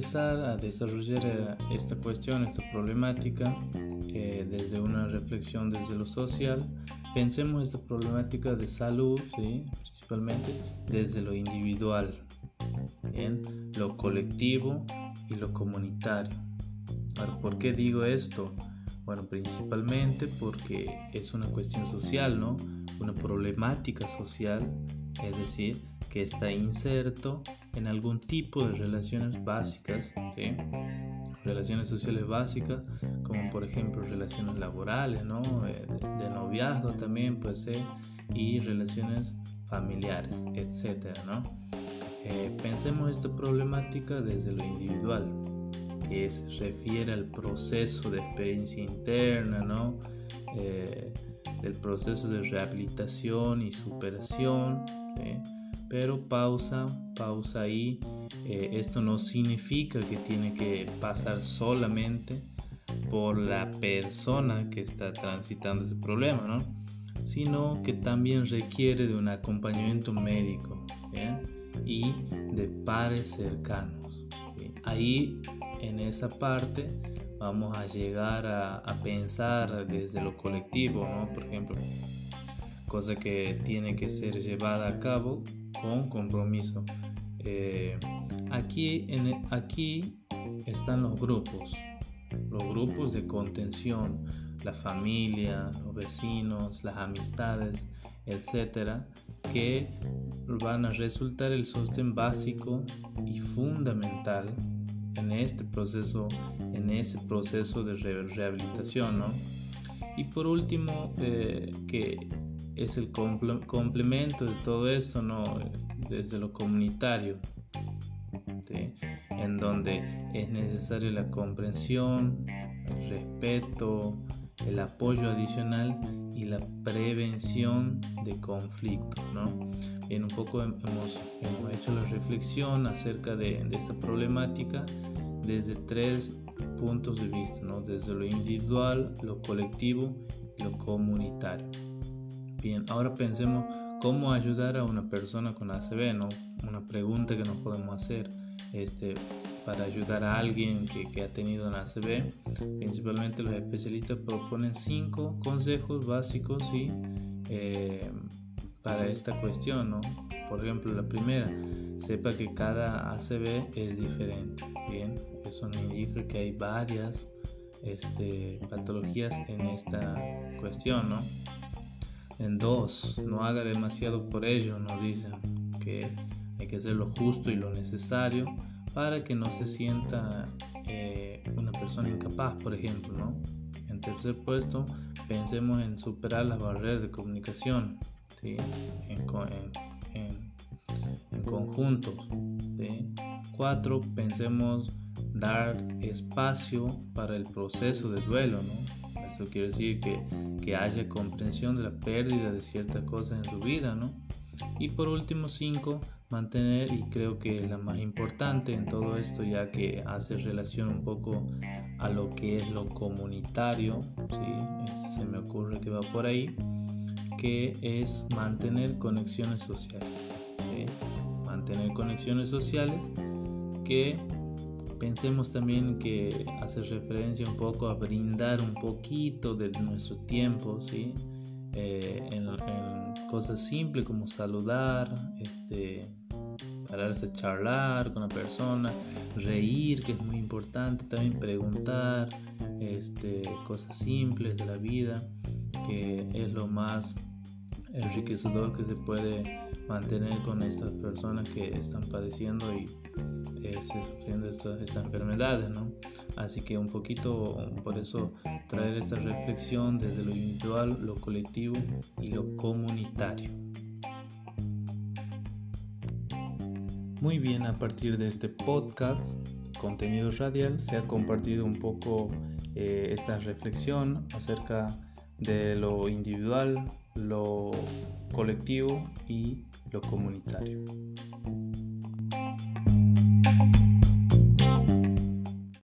empezar a desarrollar eh, esta cuestión, esta problemática, eh, desde una reflexión desde lo social, pensemos esta problemática de salud, principalmente desde lo individual, en lo colectivo y lo comunitario. ¿por qué digo esto? Bueno, principalmente porque es una cuestión social, ¿no? Una problemática social, es decir, que está inserto en algún tipo de relaciones básicas, relaciones sociales básicas, como por ejemplo relaciones laborales, ¿no? Eh, de, noviazgo también puede ser, y relaciones familiares, etcétera, ¿no? Eh, pensemos esta problemática desde lo individual, que se refiere al proceso de experiencia interna. Eh, del proceso de rehabilitación y superación, pero pausa, pausa ahí, eh, esto no significa que tiene que pasar solamente por la persona que está transitando ese problema, ¿no? sino que también requiere de un acompañamiento médico y de pares cercanos. Ahí en esa parte vamos a llegar a, pensar desde lo colectivo, ¿no? Por ejemplo, cosa que tiene que ser llevada a cabo con compromiso. Eh, aquí, en, aquí están los grupos, los grupos de contención, la familia, los vecinos, las amistades, etcétera, que van a resultar el sostén básico y fundamental en este proceso, en ese proceso de rehabilitación, ¿no? Y por último, eh, que es el complemento de todo esto, ¿no? Desde lo comunitario, en donde es necesaria la comprensión, el respeto, el apoyo adicional y la prevención de conflictos, ¿no? Bien, un poco hemos, hemos hecho la reflexión acerca de, de, esta problemática desde tres puntos de vista, ¿no? Desde lo individual, lo colectivo y lo comunitario. Bien, ahora pensemos cómo ayudar a una persona con ACV, ¿no? Una pregunta que nos podemos hacer este, para ayudar a alguien que, ha tenido un ACV. Principalmente los especialistas proponen cinco consejos básicos ¿sí? Eh, para esta cuestión. ¿no? Por ejemplo, la primera, sepa que cada ACV es diferente. Bien, eso no indica que hay varias este, patologías en esta cuestión. ¿no? En dos, no haga demasiado por ello, nos dicen que hay que hacer lo justo y lo necesario para que no se sienta eh, una persona incapaz, por ejemplo, ¿no? En tercer puesto, pensemos en superar las barreras de comunicación, ¿sí? en, en, en, conjuntos. Cuatro, pensemos dar espacio para el proceso de duelo, ¿no? Eso quiere decir que, que haya comprensión de la pérdida de ciertas cosas en su vida, ¿no? Y por último, cinco, mantener, y creo que la más importante en todo esto, ya que hace relación un poco a lo que es lo comunitario, ¿sí? Este se me ocurre que va por ahí, que es mantener conexiones sociales. Mantener conexiones sociales que pensemos también que hace referencia un poco a brindar un poquito de nuestro tiempo, ¿sí? Eh, en, cosas simples como saludar, este, pararse a charlar con la persona, reír, que es muy importante, también preguntar este, cosas simples de la vida, que es lo más enriquecedor que se puede mantener con estas personas que están padeciendo y este, sufriendo estas, estas enfermedades, ¿no? Así que un poquito por eso traer esta reflexión desde lo individual, lo colectivo y lo comunitario. Muy bien, a partir de este podcast, contenido radial, se ha compartido un poco eh, esta reflexión acerca de lo individual, lo colectivo y lo comunitario.